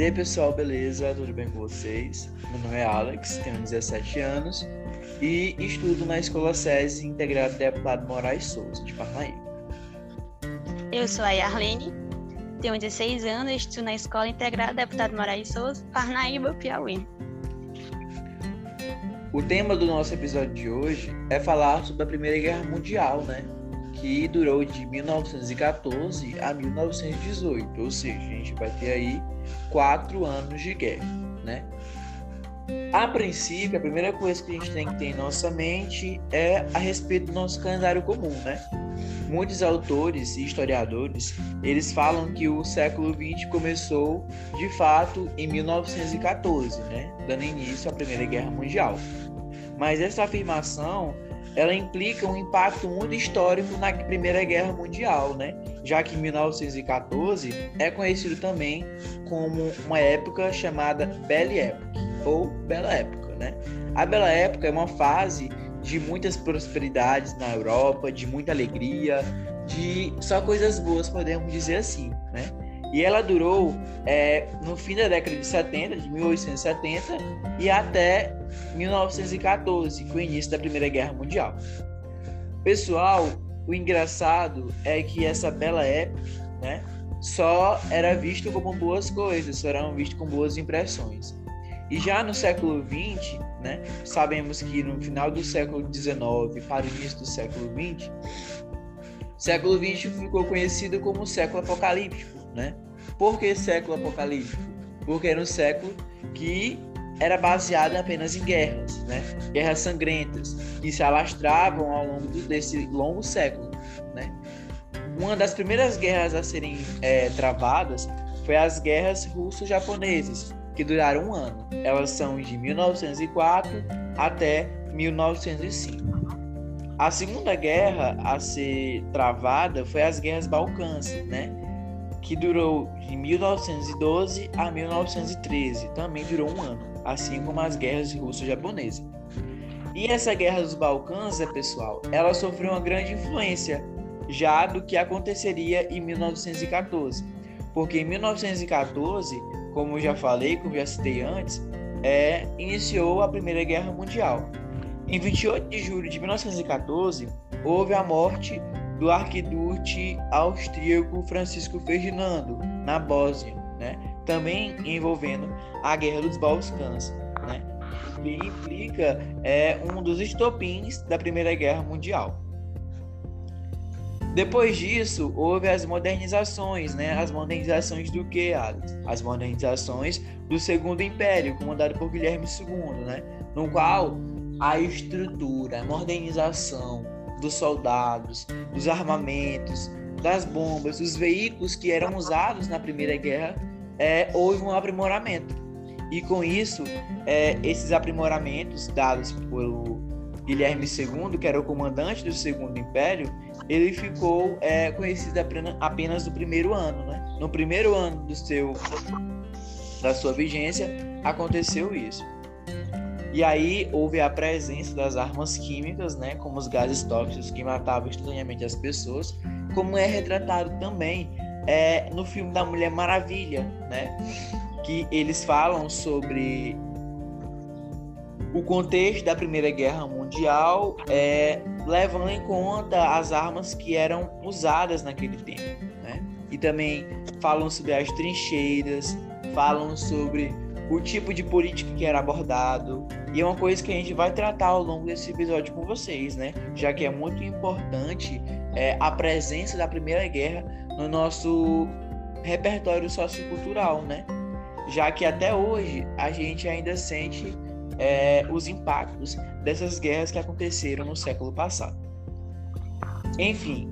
E aí pessoal, beleza? Tudo bem com vocês? Meu nome é Alex, tenho 17 anos e estudo na Escola SESI integrado deputado Moraes Souza, de Parnaíba. Eu sou a Yarlene, tenho 16 anos e estudo na Escola Integrada Deputado Moraes Souza, Parnaíba, Piauí. O tema do nosso episódio de hoje é falar sobre a Primeira Guerra Mundial, né? Que durou de 1914 a 1918, ou seja, a gente vai ter aí quatro anos de guerra, né? A princípio, a primeira coisa que a gente tem que ter em nossa mente é a respeito do nosso calendário comum, né? Muitos autores e historiadores, eles falam que o século XX começou, de fato, em 1914, né? Dando início à Primeira Guerra Mundial. Mas essa afirmação, ela implica um impacto muito histórico na Primeira Guerra Mundial, né? Já que 1914 é conhecido também como uma época chamada Belle Époque ou Bela Época, né? A Bela Época é uma fase de muitas prosperidades na Europa, de muita alegria, de só coisas boas, podemos dizer assim, né? E ela durou é, no fim da década de 70, de 1870, e até 1914, com o início da Primeira Guerra Mundial. Pessoal, o engraçado é que essa bela época, né, só era visto como boas coisas, só eram vistos com boas impressões. E já no século XX, né, sabemos que no final do século XIX para o início do século XX, século XX ficou conhecido como século apocalíptico. Né? Por que século apocalíptico? Porque era um século que era baseado apenas em guerras, né? guerras sangrentas, que se alastravam ao longo desse longo século. Né? Uma das primeiras guerras a serem é, travadas foi as guerras russo-japonesas, que duraram um ano. Elas são de 1904 até 1905. A segunda guerra a ser travada foi as guerras balcãs, né? Que durou de 1912 a 1913, também durou um ano, assim como as guerras russo-japonesas. E essa guerra dos Balcãs, pessoal, ela sofreu uma grande influência já do que aconteceria em 1914, porque em 1914 como já falei, como já citei antes, é, iniciou a Primeira Guerra Mundial. Em 28 de julho de 1914, houve a morte do arquiduque austríaco Francisco Ferdinando, na Bósnia, né? também envolvendo a Guerra dos Balcãs, né? que implica é, um dos estopins da Primeira Guerra Mundial. Depois disso, houve as modernizações, né? As modernizações do que? As modernizações do Segundo Império, comandado por Guilherme II, né? No qual a estrutura, a modernização dos soldados, dos armamentos, das bombas, dos veículos que eram usados na Primeira Guerra, é, houve um aprimoramento. E com isso, é, esses aprimoramentos dados pelo Guilherme II, que era o comandante do Segundo Império, ele ficou é, conhecido apenas no primeiro ano, né? No primeiro ano do seu da sua vigência aconteceu isso. E aí houve a presença das armas químicas, né, como os gases tóxicos que matavam instantaneamente as pessoas, como é retratado também é, no filme da Mulher Maravilha, né, que eles falam sobre o contexto da Primeira Guerra Mundial, é, levando em conta as armas que eram usadas naquele tempo. Né? E também falam sobre as trincheiras, falam sobre o tipo de política que era abordado. E é uma coisa que a gente vai tratar ao longo desse episódio com vocês, né? Já que é muito importante é, a presença da Primeira Guerra no nosso repertório sociocultural, né? Já que até hoje a gente ainda sente é, os impactos dessas guerras que aconteceram no século passado. Enfim,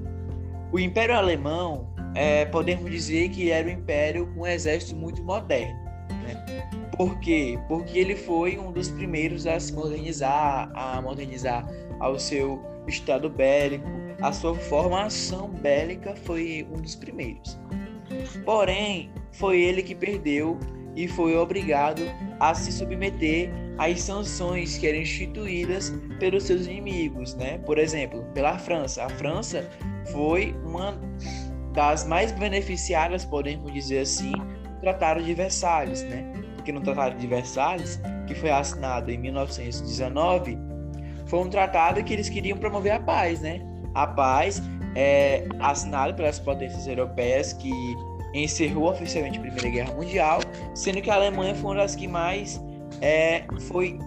o Império Alemão, é, podemos dizer que era um império com um exército muito moderno. Né? Por quê? Porque ele foi um dos primeiros a se modernizar, a modernizar ao seu estado bélico, a sua formação bélica foi um dos primeiros. Porém, foi ele que perdeu e foi obrigado a se submeter às sanções que eram instituídas pelos seus inimigos, né? Por exemplo, pela França. A França foi uma das mais beneficiadas, podemos dizer assim, Tratado de Versalhes, né? Porque no Tratado de Versalhes, que foi assinado em 1919, foi um tratado que eles queriam promover a paz, né? A paz é assinado pelas potências europeias que encerrou oficialmente a Primeira Guerra Mundial, sendo que a Alemanha foi uma das que mais é, foi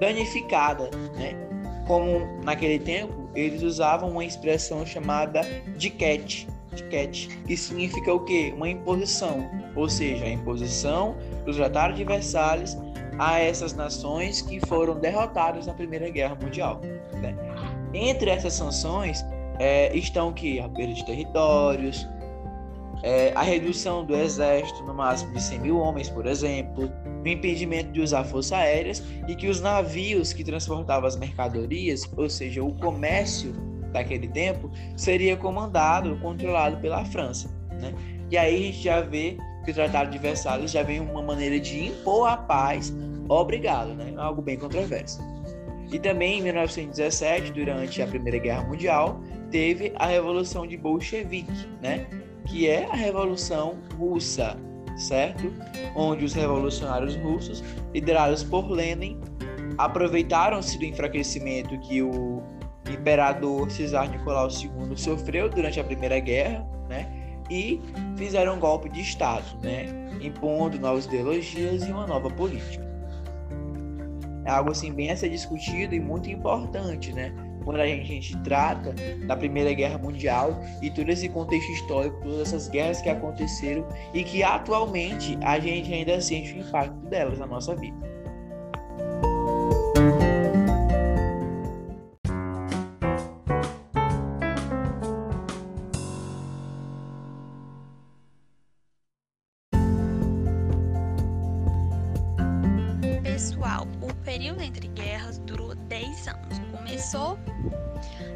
danificada, né? Como naquele tempo eles usavam uma expressão chamada diquete, diquete, que significa o quê? Uma imposição, ou seja, a imposição dos tratados de Versalhes a essas nações que foram derrotadas na Primeira Guerra Mundial. Né? Entre essas sanções é, estão que a perda de territórios, é, a redução do exército no máximo de 100 mil homens, por exemplo, o impedimento de usar forças aéreas e que os navios que transportavam as mercadorias, ou seja, o comércio daquele tempo, seria comandado, controlado pela França. Né? E aí a gente já vê que o Tratado de Versalhes já vem uma maneira de impor a paz, obrigado, né? algo bem controverso. E também em 1917, durante a Primeira Guerra Mundial, teve a Revolução de Bolchevique, né? que é a Revolução Russa, certo? Onde os revolucionários russos, liderados por Lenin, aproveitaram-se do enfraquecimento que o imperador Cesar Nicolau II sofreu durante a Primeira Guerra, né? E fizeram um golpe de Estado, né? Impondo novas ideologias e uma nova política. É algo assim bem a ser discutido e muito importante, né? quando a gente, a gente trata da Primeira Guerra Mundial e todo esse contexto histórico, todas essas guerras que aconteceram e que atualmente a gente ainda sente o impacto delas na nossa vida. Pessoal, o período entre guerras durou 10 anos. Começou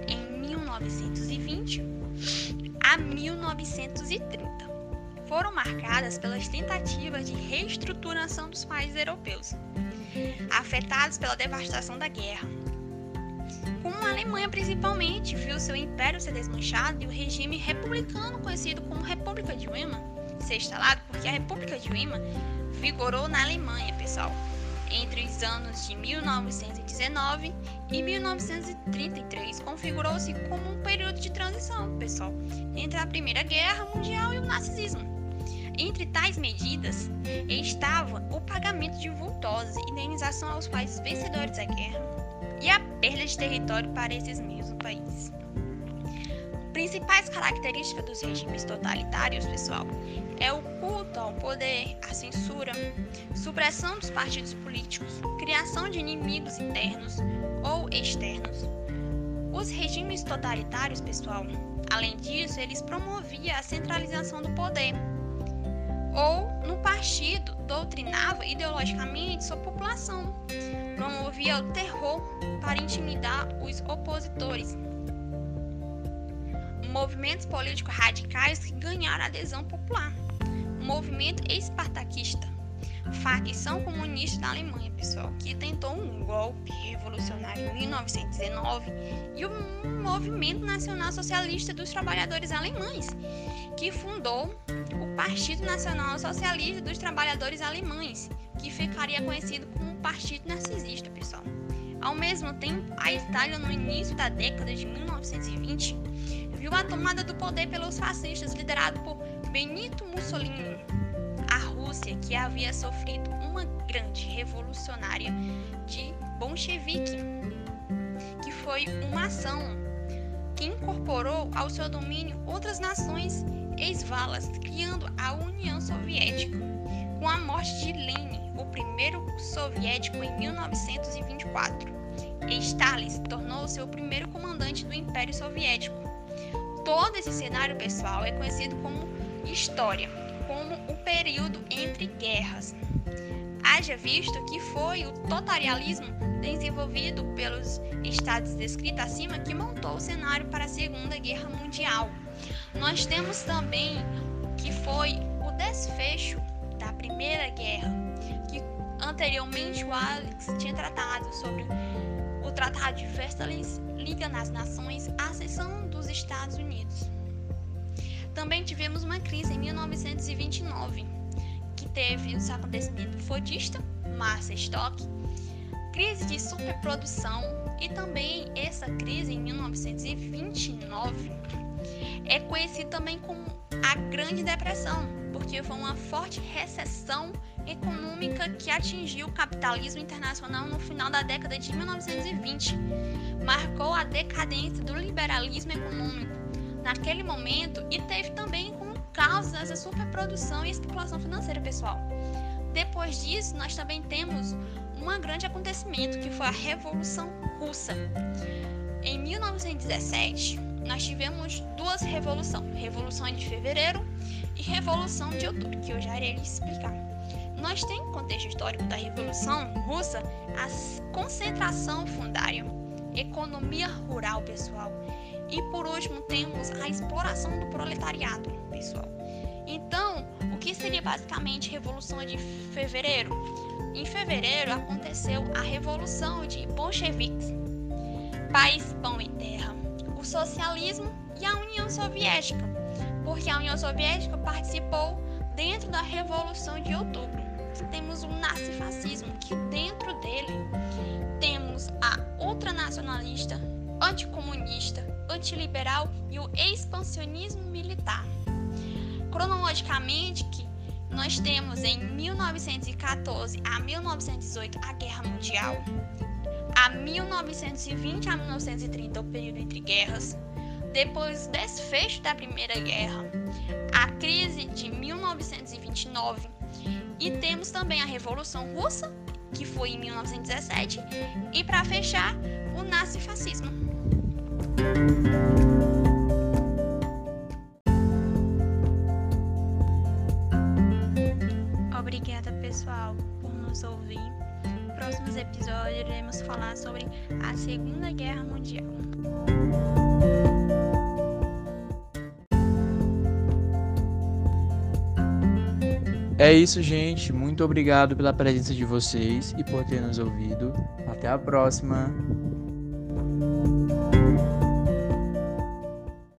em 1920 a 1930. Foram marcadas pelas tentativas de reestruturação dos países europeus, afetados pela devastação da guerra. Como a Alemanha, principalmente, viu seu império ser desmanchado e o regime republicano, conhecido como República de Weimar, ser instalado, porque a República de Weimar vigorou na Alemanha, pessoal entre os anos de 1919 e 1933 configurou-se como um período de transição, pessoal, entre a Primeira Guerra Mundial e o nazismo. Entre tais medidas estava o pagamento de vultosa indenização aos países vencedores da guerra e a perda de território para esses mesmos países. Principais características dos regimes totalitários, pessoal, é o culto ao poder, a censura, supressão dos partidos políticos, criação de inimigos internos ou externos. Os regimes totalitários, pessoal, além disso, eles promoviam a centralização do poder. Ou no partido doutrinava ideologicamente sua população, promovia o terror para intimidar os opositores movimentos políticos radicais que ganharam adesão popular. Movimento espartaquista, facção comunista da Alemanha, pessoal, que tentou um golpe revolucionário em 1919, e o Movimento Nacional Socialista dos Trabalhadores Alemães, que fundou o Partido Nacional Socialista dos Trabalhadores Alemães, que ficaria conhecido como Partido Narcisista, pessoal. Ao mesmo tempo, a Itália, no início da década de 1920, viu a tomada do poder pelos fascistas liderado por Benito Mussolini. A Rússia, que havia sofrido uma grande revolucionária de bolchevique, que foi uma ação que incorporou ao seu domínio outras nações ex-valas, criando a União Soviética. Com a morte de Lenin, o primeiro soviético em 1924, Stalin tornou-se o primeiro comandante do Império Soviético Todo esse cenário pessoal é conhecido como história, como o período entre guerras. Haja visto que foi o totalitarianismo desenvolvido pelos estados descritos acima que montou o cenário para a Segunda Guerra Mundial. Nós temos também que foi o desfecho da Primeira Guerra, que anteriormente o Alex tinha tratado sobre o Tratado de Versalhes Liga nas Nações, a seção dos Estados Unidos. Também tivemos uma crise em 1929, que teve os acontecimentos fodista, massa estoque, crise de superprodução e também essa crise em 1929 é conhecida também como a Grande Depressão, porque foi uma forte recessão econômica que atingiu o capitalismo internacional no final da década de 1920. Marcou a decadência do liberalismo econômico naquele momento e teve também como causa essa superprodução e especulação financeira, pessoal. Depois disso, nós também temos um grande acontecimento que foi a Revolução Russa. Em 1917, nós tivemos duas revoluções, Revolução de Fevereiro e Revolução de Outubro, que eu já irei explicar. Nós temos, contexto histórico da Revolução Russa, a concentração fundária, economia rural, pessoal. E por último, temos a exploração do proletariado, pessoal. Então, o que seria basicamente Revolução de Fevereiro? Em fevereiro aconteceu a Revolução de Bolcheviques, País Pão e Terra, o socialismo e a União Soviética, porque a União Soviética participou dentro da Revolução de Outubro. Temos o nazifascismo, que dentro dele temos a ultranacionalista, anticomunista, antiliberal e o expansionismo militar. Cronologicamente, que nós temos em 1914 a 1918 a Guerra Mundial, a 1920 a 1930 o período entre guerras, depois do desfecho da Primeira Guerra, a crise de 1929 e temos também a Revolução Russa, que foi em 1917, e para fechar, o nazifascismo. Obrigada, pessoal, por nos ouvir. Próximos episódios iremos falar sobre a Segunda Guerra Mundial. É isso, gente. Muito obrigado pela presença de vocês e por ter nos ouvido. Até a próxima.